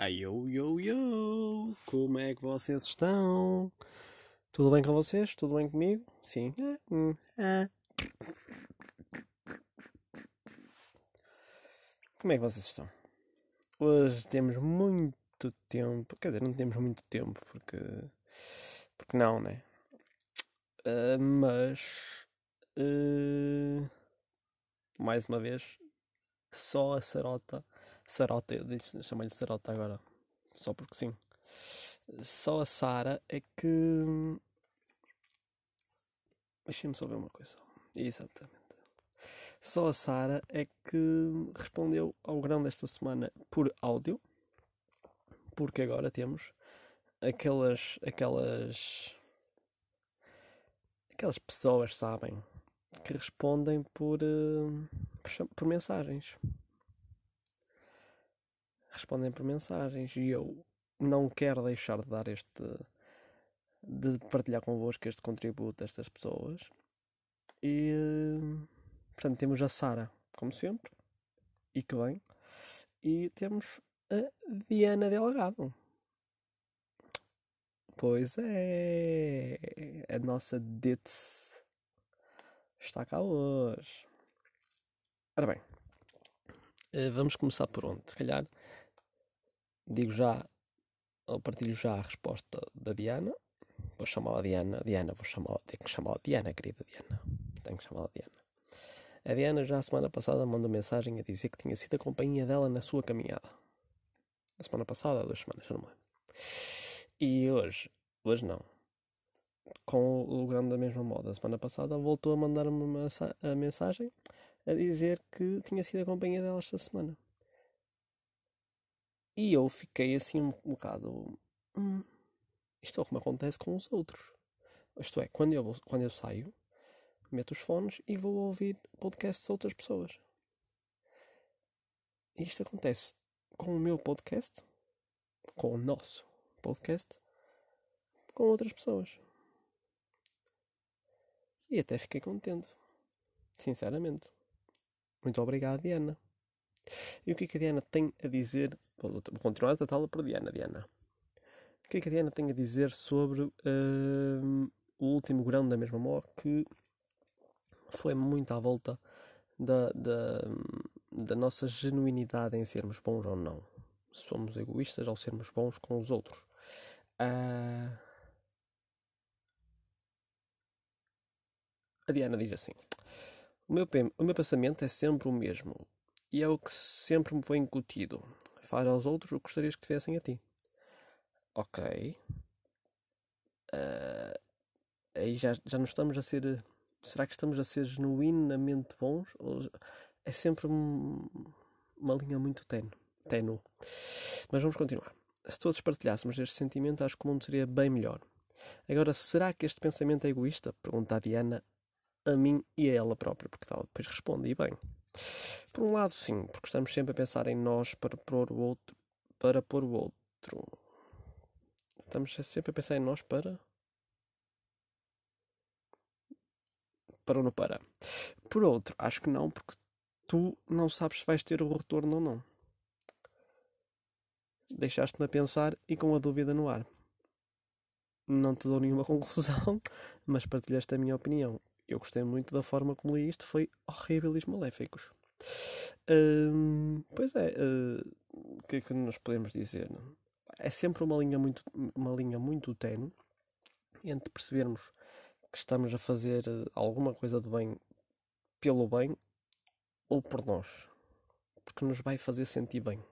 Ai, yo, yo, yo! Como é que vocês estão? Tudo bem com vocês? Tudo bem comigo? Sim. Ah, hum, ah. Como é que vocês estão? Hoje temos muito tempo. Quer dizer, não temos muito tempo porque. Porque não, né? Uh, mas. Uh, mais uma vez, só a Sarota Sarota, eu chamei-lhe Sarota agora, só porque sim. Só a Sara é que. Deixa-me só ver uma coisa. Exatamente. Só a Sara é que respondeu ao grão desta semana por áudio, porque agora temos aquelas. aquelas. aquelas pessoas, sabem, que respondem por, uh, por, por mensagens respondem por mensagens e eu não quero deixar de dar este de partilhar convosco este contributo destas pessoas. E portanto temos a Sara como sempre e que bem. E temos a Diana Delgado. Pois é a nossa Ditz está cá hoje. Ora bem eh, vamos começar por onde? Se calhar digo já, ou partilho já a resposta da Diana. Vou chamá-la Diana. Diana, vou chamá-la. Tenho que chamá-la Diana, querida Diana. Tenho que chamá-la Diana. A Diana já a semana passada mandou mensagem a dizer que tinha sido a companhia dela na sua caminhada. A semana passada, duas semanas, não me. E hoje, hoje não. Com o grande da mesma moda, a semana passada voltou a mandar-me uma mensagem a dizer que tinha sido a companhia dela esta semana. E eu fiquei assim um, um bocado. Hum, isto é o que me acontece com os outros. Isto é, quando eu, quando eu saio, meto os fones e vou ouvir podcasts de outras pessoas. Isto acontece com o meu podcast, com o nosso podcast, com outras pessoas. E até fiquei contente. Sinceramente. Muito obrigado, Diana. E o que é que a Diana tem a dizer Vou continuar a tratá-la por Diana. Diana. O que é que a Diana tem a dizer sobre uh, o último grão da mesma mó que foi muito à volta da, da, da nossa genuinidade em sermos bons ou não. Somos egoístas ao sermos bons com os outros. Uh, a Diana diz assim: o meu, o meu pensamento é sempre o mesmo e é o que sempre me foi incutido. Faz aos outros o que gostarias que tivessem a ti. Ok. Uh, aí já, já não estamos a ser. Será que estamos a ser genuinamente bons? Ou é sempre uma linha muito tenue. tenue. Mas vamos continuar. Se todos partilhássemos este sentimento, acho que o mundo seria bem melhor. Agora, será que este pensamento é egoísta? Pergunta a Diana a mim e a ela própria, porque ela depois responde, e bem. Por um lado, sim, porque estamos sempre a pensar em nós para pôr o outro. Para pôr o outro. Estamos sempre a pensar em nós para. Para ou não para. Por outro, acho que não, porque tu não sabes se vais ter o retorno ou não. Deixaste-me a pensar e com a dúvida no ar. Não te dou nenhuma conclusão, mas partilhaste a minha opinião eu gostei muito da forma como li isto, foi horríveis maléficos. Hum, pois é, uh, o que é que nós podemos dizer? É sempre uma linha muito, uma linha muito tenue entre percebermos que estamos a fazer eh, alguma coisa de bem pelo bem ou por nós, porque nos vai fazer sentir bem.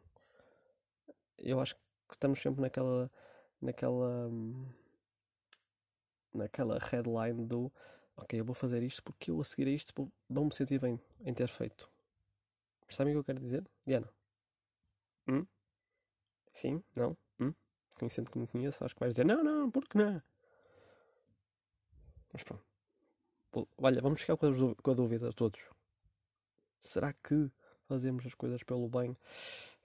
Eu acho que estamos sempre naquela, naquela, hum, naquela headline do ok, eu vou fazer isto porque eu a seguir a isto vou, vou me sentir bem em ter feito. Sabem o que eu quero dizer? Diana? Hum? Sim? Não? Hum? Conhecendo que me conheço, acho que vais dizer não, não, porque não? Mas pronto. Olha, vamos ficar com a, com dúvida todos. Será que fazemos as coisas pelo bem?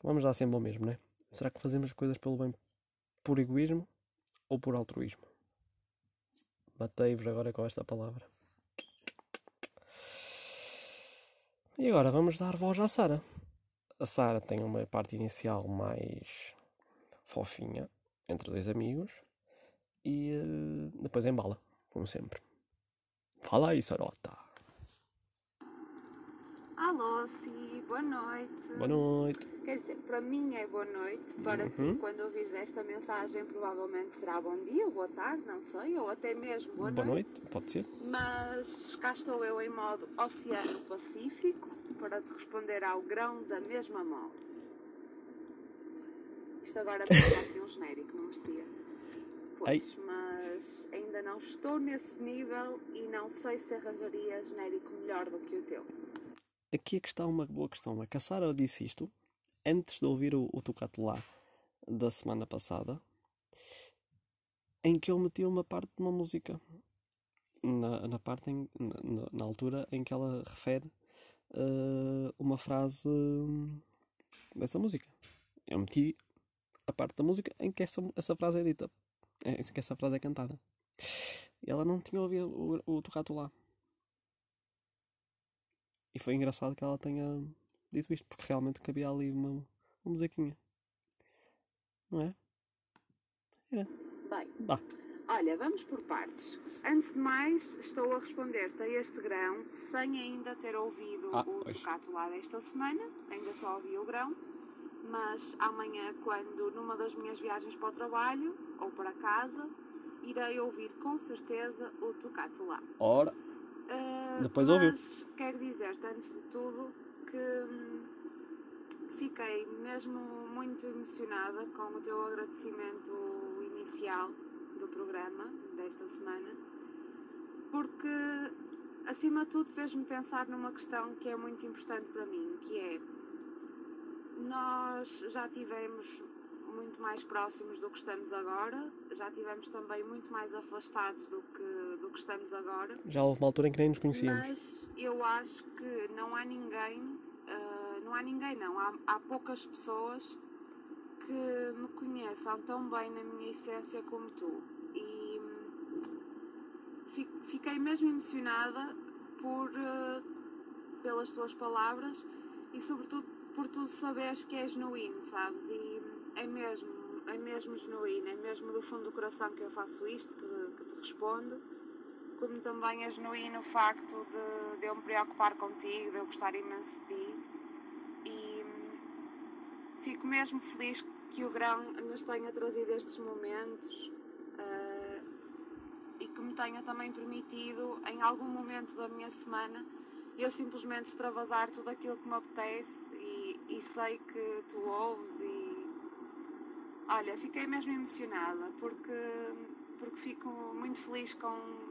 Vamos dar sempre ao mesmo, né? Será que fazemos as coisas pelo bem por egoísmo ou por altruísmo? Matei-vos agora com esta palavra. E agora vamos dar voz à Sara. A Sara tem uma parte inicial mais fofinha, entre dois amigos, e uh, depois embala, como sempre. Fala aí, Sarota. Alô, sim, boa noite. Boa noite. Quer dizer, para mim é boa noite, para Uhum. ti, quando ouvires esta mensagem, provavelmente será bom dia, ou boa tarde, não sei, ou até mesmo boa, Boa noite, pode ser? Mas cá estou eu em modo Oceano Pacífico para te responder ao grão da mesma mão. Isto agora tem aqui um genérico, não merecia. Pois, mas ainda não estou nesse nível e não sei se arranjaria genérico melhor do que o teu. Aqui a questão, uma boa questão. É que a Sara disse isto antes de ouvir o, o lá da semana passada, em que ele metia uma parte de uma música. Na, na parte em, na, na- altura em que ela refere eh, uma frase dessa música. Eu meti a parte da música em que essa, essa frase é dita, em que essa frase é cantada. E ela não tinha ouvido o, o lá. E foi engraçado que ela tenha dito isto, porque realmente cabia ali uma, uma musiquinha. Não é? Bem, Vá. olha, vamos por partes. Antes de mais, estou a responder-te a este grão sem ainda ter ouvido Ah, o pois. tocato lá desta semana, ainda só ouvi o grão. Mas amanhã, quando numa das minhas viagens para o trabalho ou para casa, irei ouvir com certeza o tocato lá. Ora, Depois ouviu. Mas quero dizer-te, antes de tudo, que hum, fiquei mesmo muito emocionada com o teu agradecimento inicial do programa desta semana, porque acima de tudo fez-me pensar numa questão que é muito importante para mim, que é nós já tivemos muito mais próximos do que estamos agora, já tivemos também muito mais afastados do que, que estamos agora. já houve uma altura em que nem nos conhecíamos. Mas eu acho que não há ninguém, ah, não há ninguém não, há, há poucas pessoas que me conheçam tão bem na minha essência como tu. E fi- fiquei mesmo emocionada por, ah, pelas tuas palavras e sobretudo por tu saberes que é genuíno, sabes? E é mesmo, é mesmo genuíno, é mesmo do fundo do coração que eu faço isto, que, que te respondo como também é genuíno o facto de, de eu me preocupar contigo, de eu gostar imenso de ti. E hum, fico mesmo feliz que o grão nos tenha trazido estes momentos ah, e que me tenha também permitido, em algum momento da minha semana, eu simplesmente extravasar tudo aquilo que me apetece e, e sei que tu ouves e olha, fiquei mesmo emocionada porque, porque fico muito feliz com,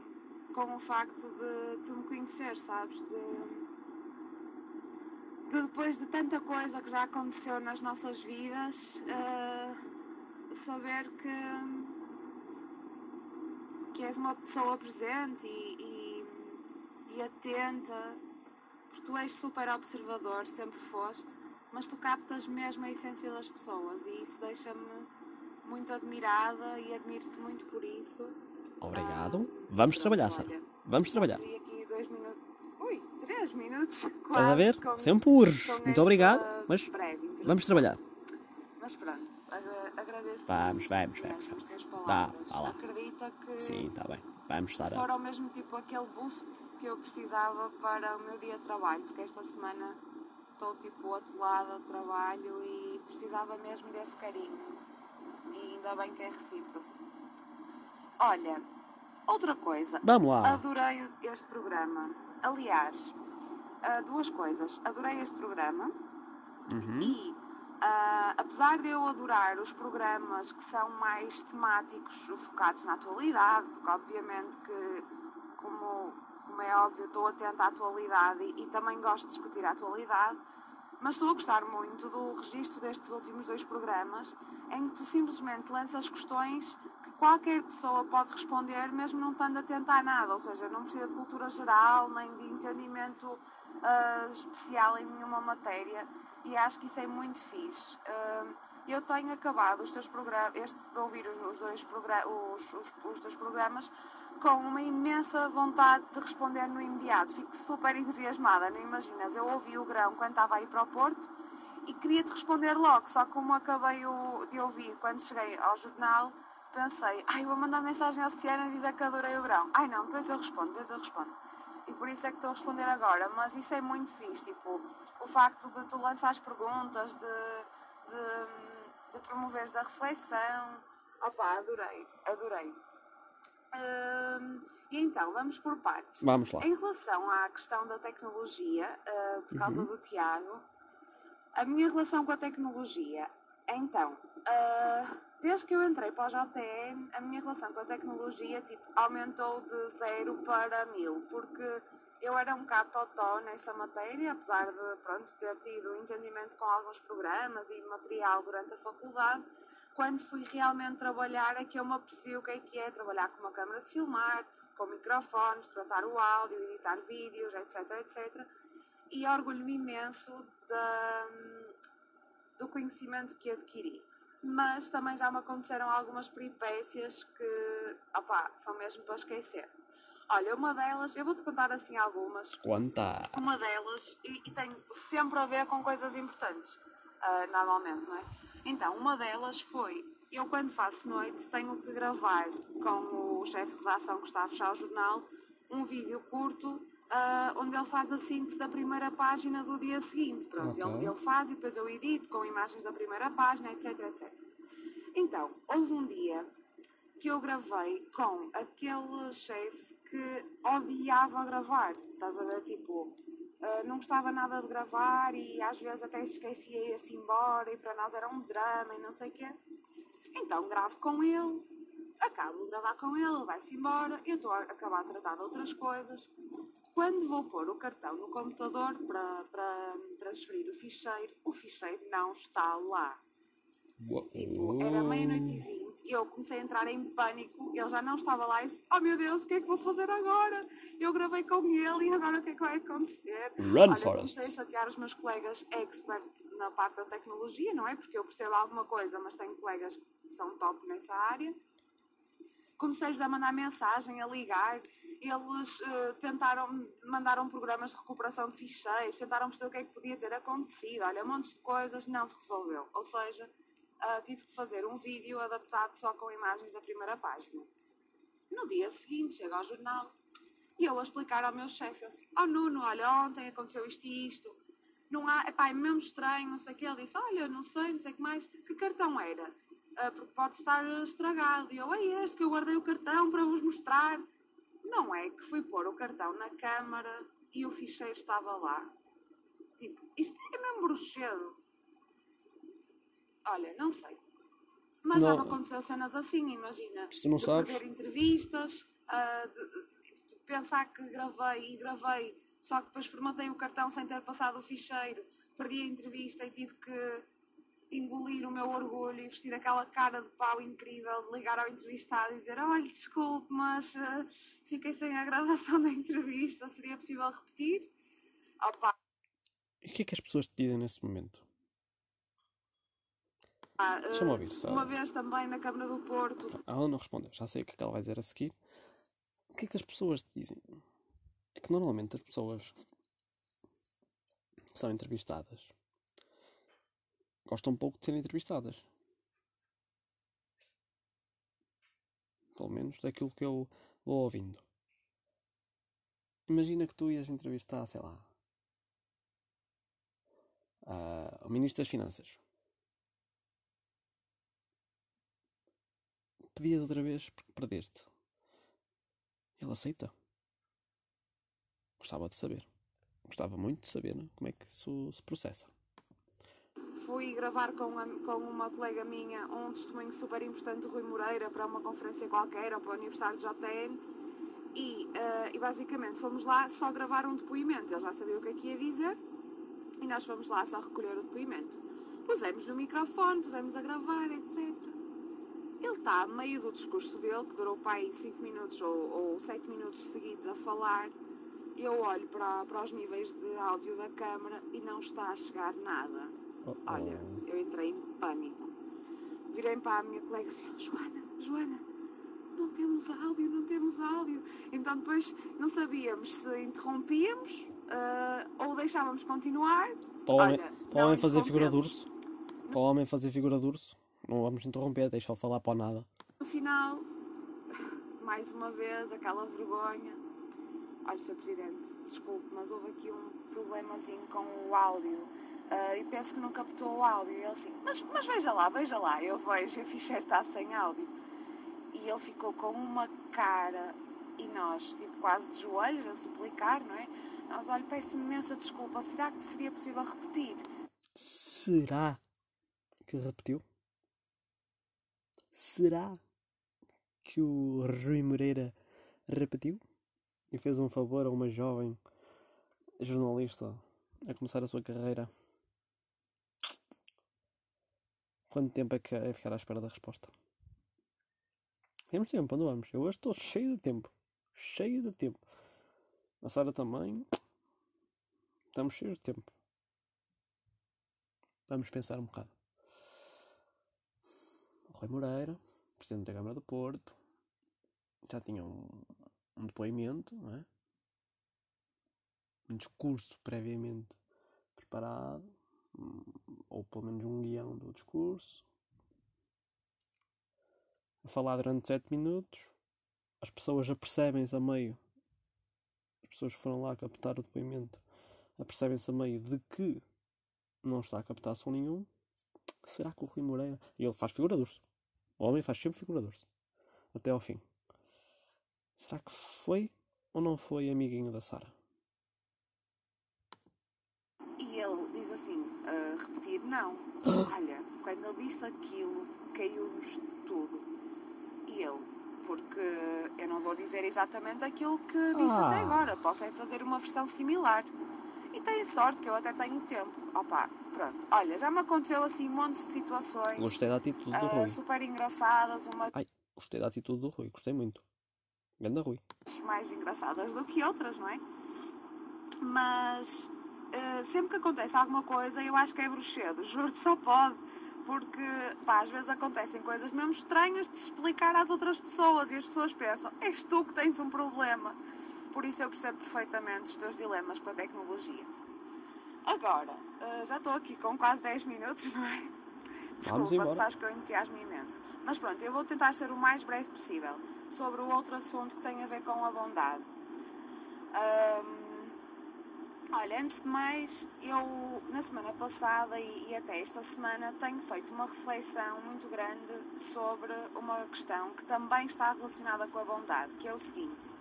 com o facto de tu me conhecer, sabes? De, de depois de tanta coisa que já aconteceu nas nossas vidas, eh, saber que, que és uma pessoa presente e, e, e atenta, porque tu és super observador, sempre foste, mas tu captas mesmo a essência das pessoas e isso deixa-me muito admirada e admiro-te muito por isso. Obrigado. Vamos trabalhar, Sara. Vamos trabalhar. Ui, três minutos. Estás a ver? com- Tempo urge. Muito obrigado, mas vamos trabalhar. Mas pronto, agra agradeço Vamos, vamos, vamos, vamos. Tá, palavras. vá lá. Acredita que Sim, está bem. Vamos estar foram mesmo tipo aquele boost que eu precisava para o meu dia de trabalho, porque esta semana estou tipo atolada de trabalho e precisava mesmo desse carinho. E ainda bem que é recíproco. Olha, outra coisa, Vamos lá. Adorei este programa. Aliás, ah, duas coisas. Adorei este programa Uhum. e, ah, apesar de eu adorar os programas que são mais temáticos, focados na atualidade, porque obviamente que, como, como é óbvio, estou atenta à atualidade e, e também gosto de discutir a atualidade, mas estou a gostar muito do registro destes últimos dois programas, em que tu simplesmente lanças questões que qualquer pessoa pode responder, mesmo não estando atenta a nada, ou seja, não precisa de cultura geral, nem de entendimento ah, especial em nenhuma matéria, e acho que isso é muito fixe. Ah, eu tenho acabado os teus programas, este de ouvir os, dois os, os, os teus programas com uma imensa vontade de responder no imediato. Fico super entusiasmada, não imaginas? Eu ouvi o grão quando estava a ir para o Porto e queria te responder logo, só como acabei de ouvir quando cheguei ao jornal, pensei, ai, vou mandar mensagem ao Ciana e dizer que adorei o grão. Ai não, depois eu respondo, depois eu respondo. E por isso é que estou a responder agora, mas isso é muito fixe, tipo, o facto de tu lançares perguntas, de, de, de promoveres a reflexão. Opá, adorei, adorei. Hum, e então, vamos por partes. Vamos lá. Em relação à questão da tecnologia, uh, por causa Uhum. do Tiago, a minha relação com a tecnologia, então, uh, desde que eu entrei para o JTN, a minha relação com a tecnologia tipo, aumentou de zero para mil, porque eu era um bocado totó nessa matéria, apesar de pronto, ter tido entendimento com alguns programas e material durante a faculdade. Quando fui realmente trabalhar é que eu me apercebi o que é que é trabalhar com uma câmara de filmar, com microfones, tratar o áudio, editar vídeos, etc, etc. E orgulho-me imenso da, do conhecimento que adquiri. Mas também já me aconteceram algumas peripécias que, opá, são mesmo para esquecer. Olha, uma delas, eu vou-te contar assim algumas. Quanta? Uma delas, e, e tem sempre a ver com coisas importantes, ah, normalmente, não é? Então, uma delas foi, eu quando faço noite tenho que gravar com o chefe de redação que está a fechar o jornal um vídeo curto ah, onde ele faz a síntese da primeira página do dia seguinte. Pronto, Ok. ele, ele faz e depois eu edito com imagens da primeira página, etc, etc. Então, houve um dia que eu gravei com aquele chefe que odiava gravar. Estás a ver? Tipo, ah, não gostava nada de gravar e às vezes até se esquecia e ia-se embora e para nós era um drama e não sei o quê. Então gravo com ele, acabo de gravar com ele, ele vai-se embora, eu estou a acabar a tratar de outras coisas. Quando vou pôr o cartão no computador para, para transferir o ficheiro, o ficheiro não está lá. Tipo, era meia-noite e vinte e eu comecei a entrar em pânico. Ele já não estava lá e disse: Oh meu Deus, o que é que vou fazer agora? Eu gravei com ele e agora o que é que vai acontecer? Run, Olha, Forrest. comecei a chatear os meus colegas experts na parte da tecnologia, não é? Porque eu percebo alguma coisa, mas tenho colegas que são top nessa área. Comecei-lhes a mandar mensagem, a ligar. Eles eh, tentaram, mandaram programas de recuperação de ficheiros, tentaram perceber o que é que podia ter acontecido. Olha, montes de coisas, não se resolveu. Ou seja, ah, tive que fazer um vídeo adaptado só com imagens da primeira página. No dia seguinte, chego ao jornal e eu a explicar ao meu chefe, assim, oh Nuno, olha, ontem aconteceu isto e isto, não há, epá, é mesmo estranho, não sei o que. Ele disse, olha, não sei, não sei o que mais, que cartão era? "Ah, porque pode estar estragado. E eu, é este que eu guardei o cartão para vos mostrar. Não é que fui pôr o cartão na câmara e o ficheiro estava lá. Tipo, isto é mesmo bruxedo. Olha, não sei. Mas já Não. me aconteceu cenas assim, imagina. Tu não de sabes- perder entrevistas, ah, de, de pensar que gravei e gravei, só que depois formatei o cartão sem ter passado o ficheiro, perdi a entrevista e tive que engolir o meu orgulho e vestir aquela cara de pau incrível de ligar ao entrevistado e dizer olha, desculpe, mas ah, fiquei sem a gravação da entrevista, seria possível repetir? Opa, E o que é que as pessoas te dizem nesse momento? ah, Deixa-me ouvir, uma vez também na Câmara do Porto, Ela não respondeu, já sei o que é que ela vai dizer a seguir. O que é que as pessoas te dizem? É que normalmente as pessoas são entrevistadas gostam pouco de ser entrevistadas. Pelo menos daquilo que eu vou ouvindo. Imagina que tu ias entrevistar, sei lá, ah, o Ministro das Finanças. Pedias outra vez porque perdeste. Ele aceita. Gostava de saber. Gostava muito de saber né, como é que isso se processa. Fui gravar com, a- com uma colega minha um testemunho super importante do Rui Moreira para uma conferência qualquer ou para o aniversário de JTN e, eh, e basicamente fomos lá só gravar um depoimento. Ele já sabia o que é que ia dizer e nós fomos lá só recolher o depoimento. Pusemos no microfone, pusemos a gravar, etc. Ele está a meio do discurso dele, que durou para aí 5 minutos ou 7 minutos seguidos a falar. Eu olho para, para os níveis de áudio da câmara e não está a chegar nada. Oh, Olha, oh. eu entrei em pânico. Virei para a minha colega assim, Joana, Joana, não temos áudio, não temos áudio. Então depois não sabíamos se interrompíamos ah, ou deixávamos continuar. Provavelmente, Olha, Para o homem fazer figura de urso. Para o homem fazer figura de urso. Não vamos interromper, deixa-o falar para o nada. No final, mais uma vez, aquela vergonha. Olha, Sr. Presidente, desculpe, mas houve aqui um problemazinho com o áudio. Ah, e penso que não captou o áudio. E ele assim, mas, mas veja lá, veja lá. Eu vejo, a ficha está sem áudio. E ele ficou com uma cara e nós, tipo, quase de joelhos, a suplicar, não é? Nós, olha, peço imensa desculpa. Será que seria possível repetir? Será que repetiu? Será que o Rui Moreira repetiu? E fez um favor a uma jovem jornalista a começar a sua carreira? Quanto tempo é que é ficar à espera da resposta? Temos tempo, onde vamos? Eu hoje estou cheio de tempo. Cheio de tempo. A Sara também. Estamos cheios de tempo. Vamos pensar um bocado. O Rui Moreira, Presidente da Câmara do Porto, já tinha um, um depoimento, não é? um discurso previamente preparado, ou pelo menos um guião do discurso, a falar durante 7 minutos, as pessoas apercebem-se a meio, as pessoas que foram lá captar o depoimento, apercebem-se a meio de que não está a captar som nenhum. Será que o Rui Moreira. E ele faz figura. O homem faz sempre figura. Até ao fim. Será que foi ou não foi amiguinho da Sara? E ele diz assim: "Ah, repetir, não. Olha, quando ele disse aquilo, caiu-nos tudo. E ele, porque eu não vou dizer exatamente aquilo que disse Ah. até agora, posso é fazer uma versão similar. E tem sorte que eu até tenho tempo. Opa, pronto. Olha, já me aconteceu assim montes de situações Gostei da atitude do ah, Rui. super engraçadas, umas Ai, gostei da atitude do Rui. Gostei muito. Ganda Rui. mais engraçadas do que outras, não é? Mas eh, sempre que acontece alguma coisa, eu acho que é bruxedo, juro-te, só pode. Porque, pá, às vezes acontecem coisas mesmo estranhas de se explicar às outras pessoas e as pessoas pensam, és tu que tens um problema. Por isso eu percebo perfeitamente os teus dilemas com a tecnologia. Agora, eh, já estou aqui com quase 10 minutos, não é? Desculpa, tu sabes que eu entusiasmo imenso. Mas pronto, eu vou tentar ser o mais breve possível sobre o outro assunto que tem a ver com a bondade. Ahm, olha, antes de mais, eu na semana passada e, e até esta semana tenho feito uma reflexão muito grande sobre uma questão que também está relacionada com a bondade, que é o seguinte.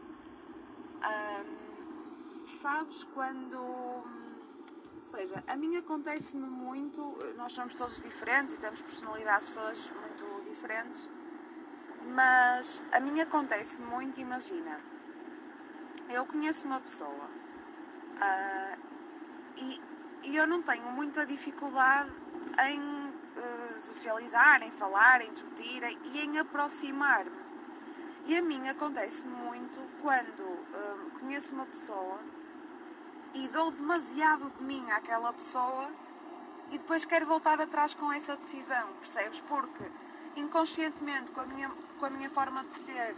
Sabes quando. Ou seja, a mim acontece-me muito, nós somos todos diferentes e temos personalidades todas muito diferentes, mas a mim acontece muito, imagina, eu conheço uma pessoa ah, e, e eu não tenho muita dificuldade em eh, socializar, em falar, em discutir e em aproximar-me. E a mim acontece muito quando eh, conheço uma pessoa e dou demasiado de mim àquela pessoa e depois quero voltar atrás com essa decisão, percebes? Porque inconscientemente, com a minha, com a minha forma de ser,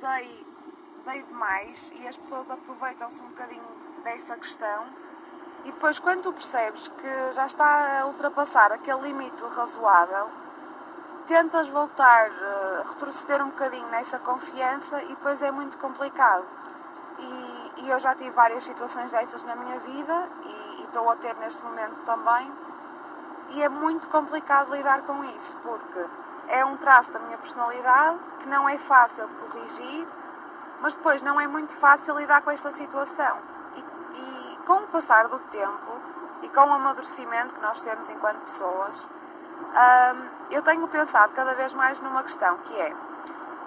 dei, dei demais e as pessoas aproveitam-se um bocadinho dessa questão. E depois, quando tu percebes que já está a ultrapassar aquele limite razoável, tentas voltar, eh, retroceder um bocadinho nessa confiança e depois é muito complicado. E, e eu já tive várias situações dessas na minha vida e, e estou a ter neste momento também. E é muito complicado lidar com isso, porque é um traço da minha personalidade que não é fácil de corrigir, mas depois não é muito fácil lidar com esta situação. E, e com o passar do tempo e com o amadurecimento que nós temos enquanto pessoas, hum, eu tenho pensado cada vez mais numa questão que é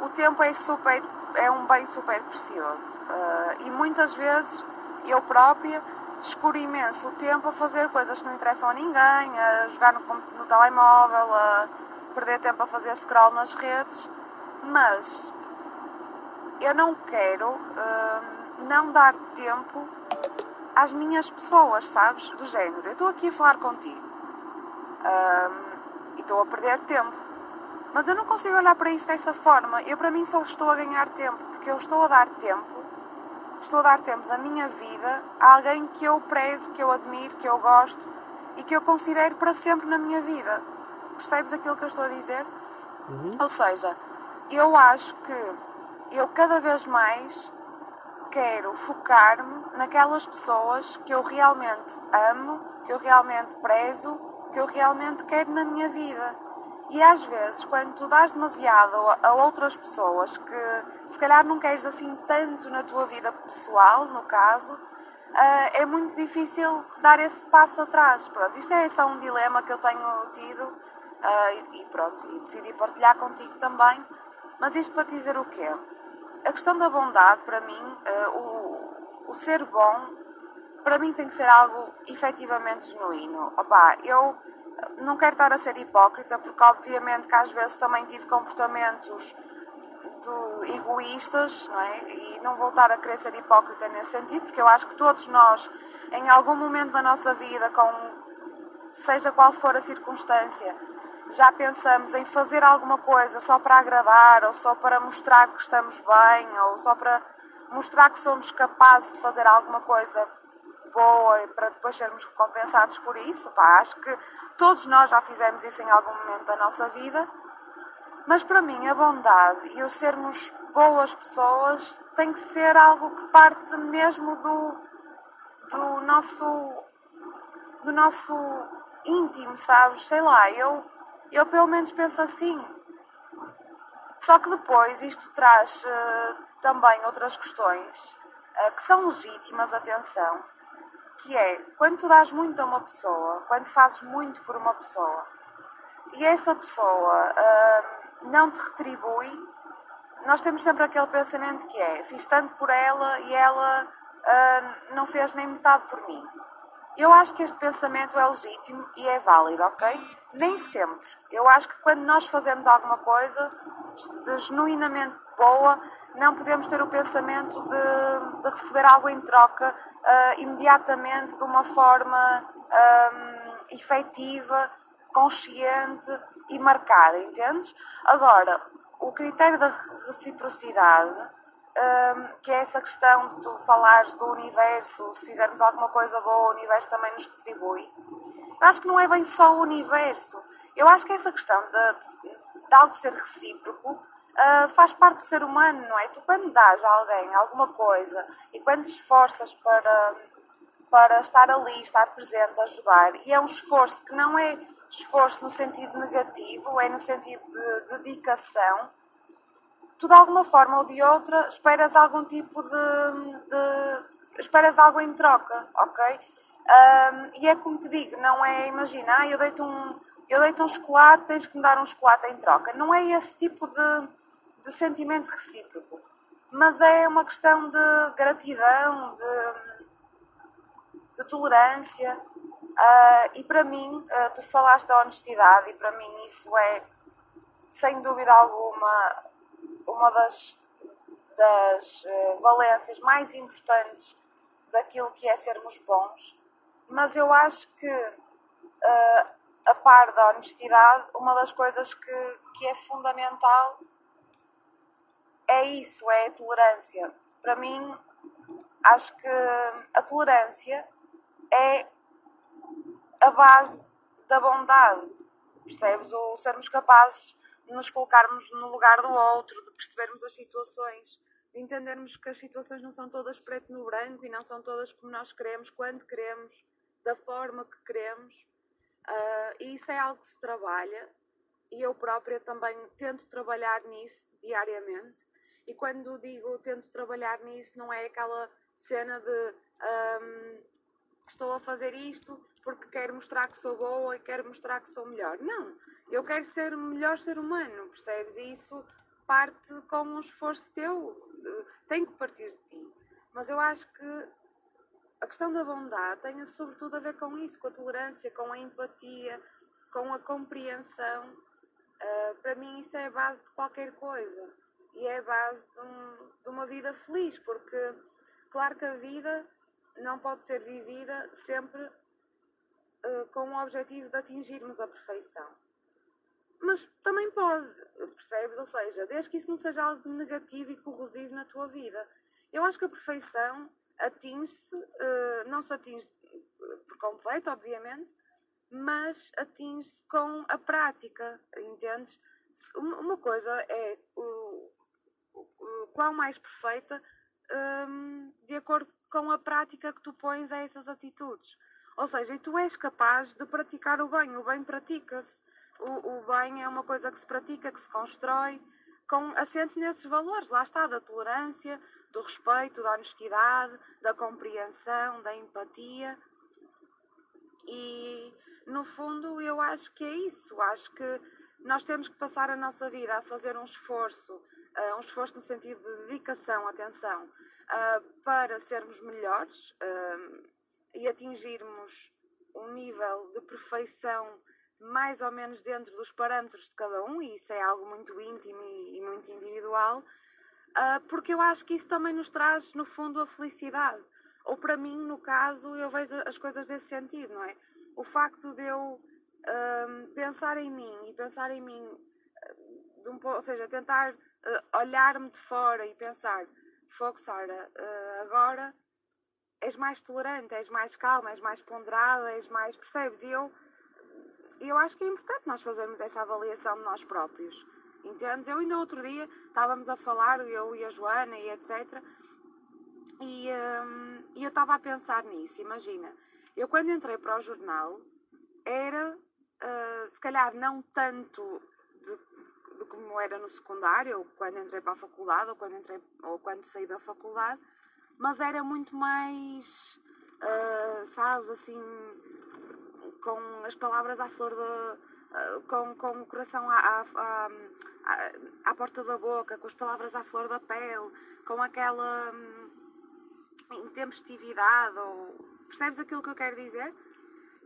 o tempo é super é um bem super precioso Ah, e muitas vezes eu própria descuro imenso o tempo a fazer coisas que não interessam a ninguém, a jogar no, no telemóvel, a perder tempo a fazer scroll nas redes, mas eu não quero hum, não dar tempo às minhas pessoas, sabes? Do género, eu estou aqui a falar contigo hum, e estou a perder tempo. Mas eu não consigo olhar para isso dessa forma. Eu, para mim, só estou a ganhar tempo, porque eu estou a dar tempo estou a dar tempo da minha vida a alguém que eu prezo, que eu admiro, que eu gosto e que eu considero para sempre na minha vida. Percebes aquilo que eu estou a dizer? Uhum. Ou seja, eu acho que eu cada vez mais quero focar-me naquelas pessoas que eu realmente amo, que eu realmente prezo, que eu realmente quero na minha vida. E às vezes, quando tu dás demasiado a outras pessoas que se calhar não queres assim tanto na tua vida pessoal, no caso, uh, é muito difícil dar esse passo atrás. Pronto, isto é só um dilema que eu tenho tido uh, e pronto, e decidi partilhar contigo também. Mas isto para dizer o quê? A questão da bondade, para mim, uh, o, o ser bom, para mim tem que ser algo efetivamente genuíno. Opa, eu não quero estar a ser hipócrita, porque obviamente que às vezes também tive comportamentos do, egoístas, não é? E não vou estar a querer ser hipócrita nesse sentido, porque eu acho que todos nós, em algum momento da nossa vida, com seja qual for a circunstância, já pensamos em fazer alguma coisa só para agradar, ou só para mostrar que estamos bem, ou só para mostrar que somos capazes de fazer alguma coisa boa para depois sermos recompensados por isso. Pá, acho que todos nós já fizemos isso em algum momento da nossa vida. Mas para mim a bondade e o sermos boas pessoas tem que ser algo que parte mesmo do, do nosso do nosso íntimo, sabes? Sei lá, eu, eu pelo menos penso assim. Só que depois isto traz uh, também outras questões uh, que são legítimas, atenção, que é quando tu dás muito a uma pessoa, quando fazes muito por uma pessoa e essa pessoa uh, não te retribui, nós temos sempre aquele pensamento que é fiz tanto por ela e ela não fez nem metade por mim. Eu acho que este pensamento é legítimo e é válido, ok? Nem sempre. Eu acho que quando nós fazemos alguma coisa de genuinamente boa, não podemos ter o pensamento de, de receber algo em troca uh, imediatamente de uma forma um, efetiva, consciente e marcada, entendes? Agora, o critério da reciprocidade, um, que é essa questão de tu falares do universo, se fizermos alguma coisa boa, o universo também nos retribui. Eu acho que não é bem só o universo. Eu acho que essa questão de, de, de algo ser recíproco uh, faz parte do ser humano, não é? Tu quando dás a alguém alguma coisa e quando te esforças para, para estar ali, estar presente, ajudar, e é um esforço que não é esforço no sentido negativo, é no sentido de dedicação, tu de alguma forma ou de outra esperas algum tipo de, de esperas algo em troca, ok? Um, e é como te digo, não é, imagina, ah, eu deito um, eu deito um chocolate, tens que me dar um chocolate em troca. Não é esse tipo de, de sentimento recíproco, mas é uma questão de gratidão, de, de tolerância. Uh, e para mim, uh, tu falaste da honestidade, e para mim isso é, sem dúvida alguma, uma das, das uh, valências mais importantes daquilo que é sermos bons. Mas eu acho que, a par da honestidade, uma das coisas que, que é fundamental é isso, é a tolerância. Para mim, acho que a tolerância é a base da bondade, percebes? O sermos capazes nos colocarmos no lugar do outro, de percebermos as situações, de entendermos que as situações não são todas preto no branco e não são todas como nós queremos, quando queremos, da forma que queremos. Uh, e isso é algo que se trabalha e eu própria também tento trabalhar nisso diariamente. E quando digo tento trabalhar nisso, não é aquela cena de um, estou a fazer isto porque quero mostrar que sou boa e quero mostrar que sou melhor. Não, eu quero ser o melhor ser humano, percebes? E isso parte com um esforço teu, tem que partir de ti. Mas eu acho que a questão da bondade tem sobretudo a ver com isso, com a tolerância, com a empatia, com a compreensão. Uh, para mim, isso é a base de qualquer coisa e é a base de, um, de uma vida feliz, porque claro que a vida não pode ser vivida sempre uh, com o objetivo de atingirmos a perfeição. Mas também pode, percebes? Ou seja, desde que isso não seja algo negativo e corrosivo na tua vida. Eu acho que a perfeição atinge-se, uh, não se atinge por completo, obviamente, mas atinge-se com a prática, entendes? Uma coisa é o, o, quão mais perfeita um, de acordo com a prática que tu pões a essas atitudes. Ou seja, e tu és capaz de praticar o bem, o bem pratica-se. O, o bem é uma coisa que se pratica, que se constrói, com assente nesses valores, lá está, da tolerância, do respeito, da honestidade, da compreensão, da empatia. E no fundo eu acho que é isso. Acho que nós temos que passar a nossa vida a fazer um esforço, uh, um esforço no sentido de dedicação, atenção, uh, para sermos melhores uh, e atingirmos um nível de perfeição mais ou menos dentro dos parâmetros de cada um, e isso é algo muito íntimo e, e muito individual, porque eu acho que isso também nos traz, no fundo, a felicidade. Ou para mim, no caso, eu vejo as coisas nesse sentido, não é? O facto de eu um, pensar em mim e pensar em mim, de um, ou seja, tentar uh, olhar-me de fora e pensar: Fogo, Sara, uh, agora és mais tolerante, és mais calma, és mais ponderada, és mais. percebes? E eu, eu acho que é importante nós fazermos essa avaliação de nós próprios. Entendes? Eu ainda outro dia estávamos a falar, eu e a Joana e etc. E, um, e eu estava a pensar nisso, imagina. Eu quando entrei para o jornal era uh, se calhar não tanto de, de, como era no secundário, ou quando entrei para a faculdade, ou quando, entrei, ou quando saí da faculdade, mas era muito mais, uh, sabes, assim, com as palavras à flor de. Uh, com, com o coração à, à, à, à, porta da boca, com as palavras à flor da pele, com aquela hum, intempestividade, ou percebes aquilo que eu quero dizer?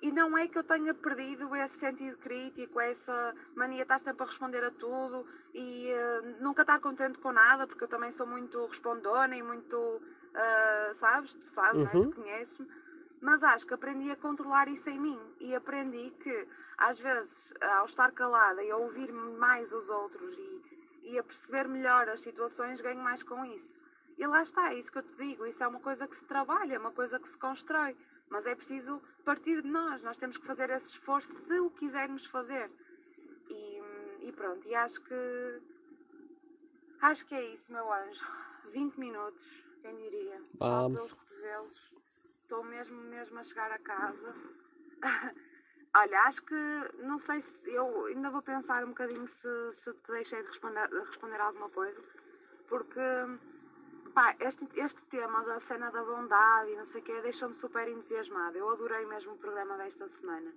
E não é que eu tenha perdido esse sentido crítico, essa mania de estar sempre a responder a tudo e uh, nunca estar contente com nada, porque eu também sou muito respondona e muito, uh, sabes, tu sabes, é? uhum. né? tu conheces-me. Mas acho que aprendi a controlar isso em mim e aprendi que, às vezes, ao estar calada e a ouvir mais os outros e, e a perceber melhor as situações, ganho mais com isso. E lá está, é isso que eu te digo, isso é uma coisa que se trabalha, é uma coisa que se constrói. Mas é preciso partir de nós, nós temos que fazer esse esforço se o quisermos fazer. E, e pronto, e acho que acho que é isso, meu anjo. 20 minutos, quem diria? Só pelos cotovelos. Estou mesmo, mesmo a chegar a casa. Olha, acho que não sei se eu ainda vou pensar um bocadinho se, se te deixei de responder, de responder alguma coisa, porque Pá, este, este tema da cena da bondade e não sei o quê deixou-me super entusiasmada. Eu adorei mesmo o programa desta semana.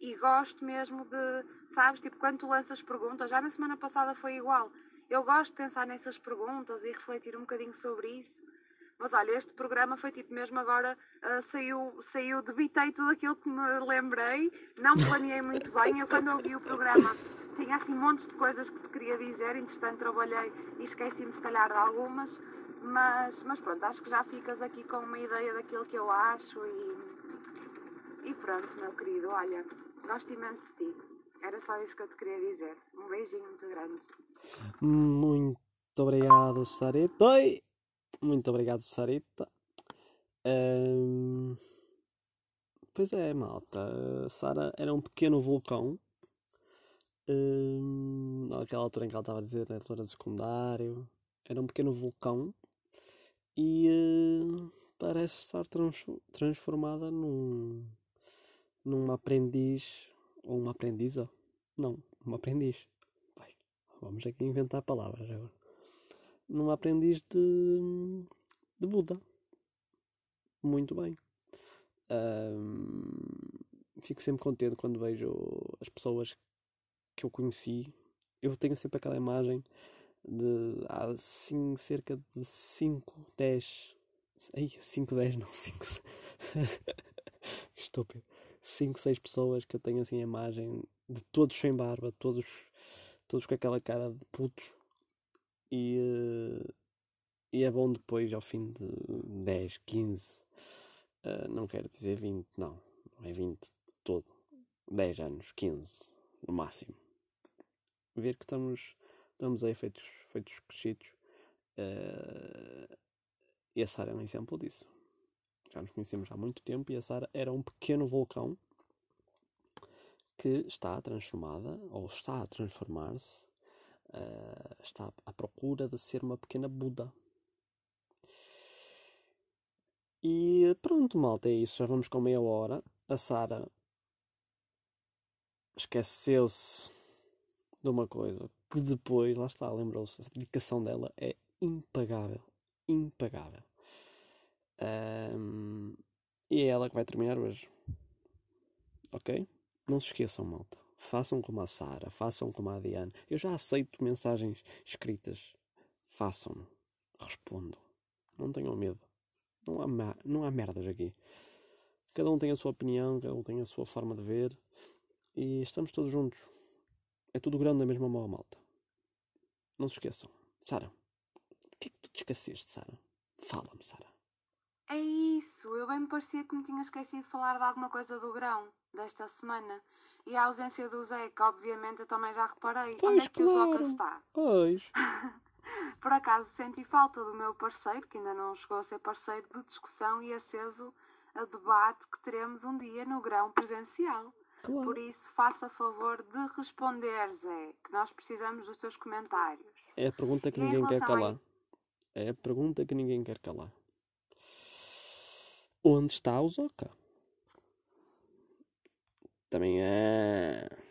E gosto mesmo de, sabes, tipo, quando tu lanças perguntas, já na semana passada foi igual. Eu gosto de pensar nessas perguntas e refletir um bocadinho sobre isso. Mas olha, este programa foi tipo mesmo agora uh, saiu, saiu, debitei tudo aquilo que me lembrei, não planeei muito bem. Eu quando ouvi o programa tinha assim montes de coisas que te queria dizer, entretanto trabalhei e esqueci-me se calhar de algumas. Mas, mas pronto, acho que já ficas aqui com uma ideia daquilo que eu acho e, e pronto, meu querido, olha, gosto imenso de ti. Era só isso que eu te queria dizer. Um beijinho muito grande. Muito obrigado, Sarita. Oi! Muito obrigado, Sarita. Um... Pois é, malta. Sara era um pequeno vulcão. Um... Naquela altura em que ela estava a dizer, na altura do secundário. Era um pequeno vulcão e uh, parece estar trans transformada num, num aprendiz ou uma aprendiza. Não, uma aprendiz. Vai, vamos aqui inventar palavras agora. Num aprendiz de, de Buda. Muito bem. Um, fico sempre contente quando vejo as pessoas que eu conheci. Eu tenho sempre aquela imagem de há assim, cerca de 5, 10. Ai, 5, 10, não, 5. Estúpido. 5, 6 pessoas que eu tenho assim a imagem de todos sem barba, todos, todos com aquela cara de putos. E, uh, e é bom depois, ao fim de 10, 15, uh, não quero dizer 20, não, não é 20 de todo. 10 anos, 15 no máximo. Ver que estamos estamos aí feitos, feitos crescidos uh, E a Sara é um exemplo disso. Já nos conhecemos há muito tempo e a Sara era um pequeno vulcão que está transformada, ou está a transformar-se, uh, está à procura de ser uma pequena Buda. E pronto, malta, é isso. Já vamos com meia hora. A Sara esqueceu-se de uma coisa que depois, lá está, lembrou-se, a dedicação dela é impagável. Impagável. Um, e é ela que vai terminar hoje. Ok? Não se esqueçam, malta. Façam como a Sara, façam como a Diana. Eu já aceito mensagens escritas. Façam-no. Respondo. Não tenham medo. Não há, não há merdas aqui. Cada um tem a sua opinião, cada um tem a sua forma de ver. E estamos todos juntos. É tudo grande da mesma mão, malta. Não se esqueçam. Sara, o que é que tu te esqueceste, Sara? Fala-me, Sara. É isso. Eu bem me parecia que me tinha esquecido de falar de alguma coisa do grão desta semana. E a ausência do Zé, que obviamente eu também já reparei. Pois, Onde é que claro. o Zoca está? Pois. Por acaso senti falta do meu parceiro, que ainda não chegou a ser parceiro, de discussão e aceso a debate que teremos um dia no grão presencial. Claro. Por isso, faça favor de responder, Zé, que nós precisamos dos teus comentários. É a pergunta que E ninguém quer relação a- calar. É a pergunta que ninguém quer calar. Onde está o Zoca? Também é.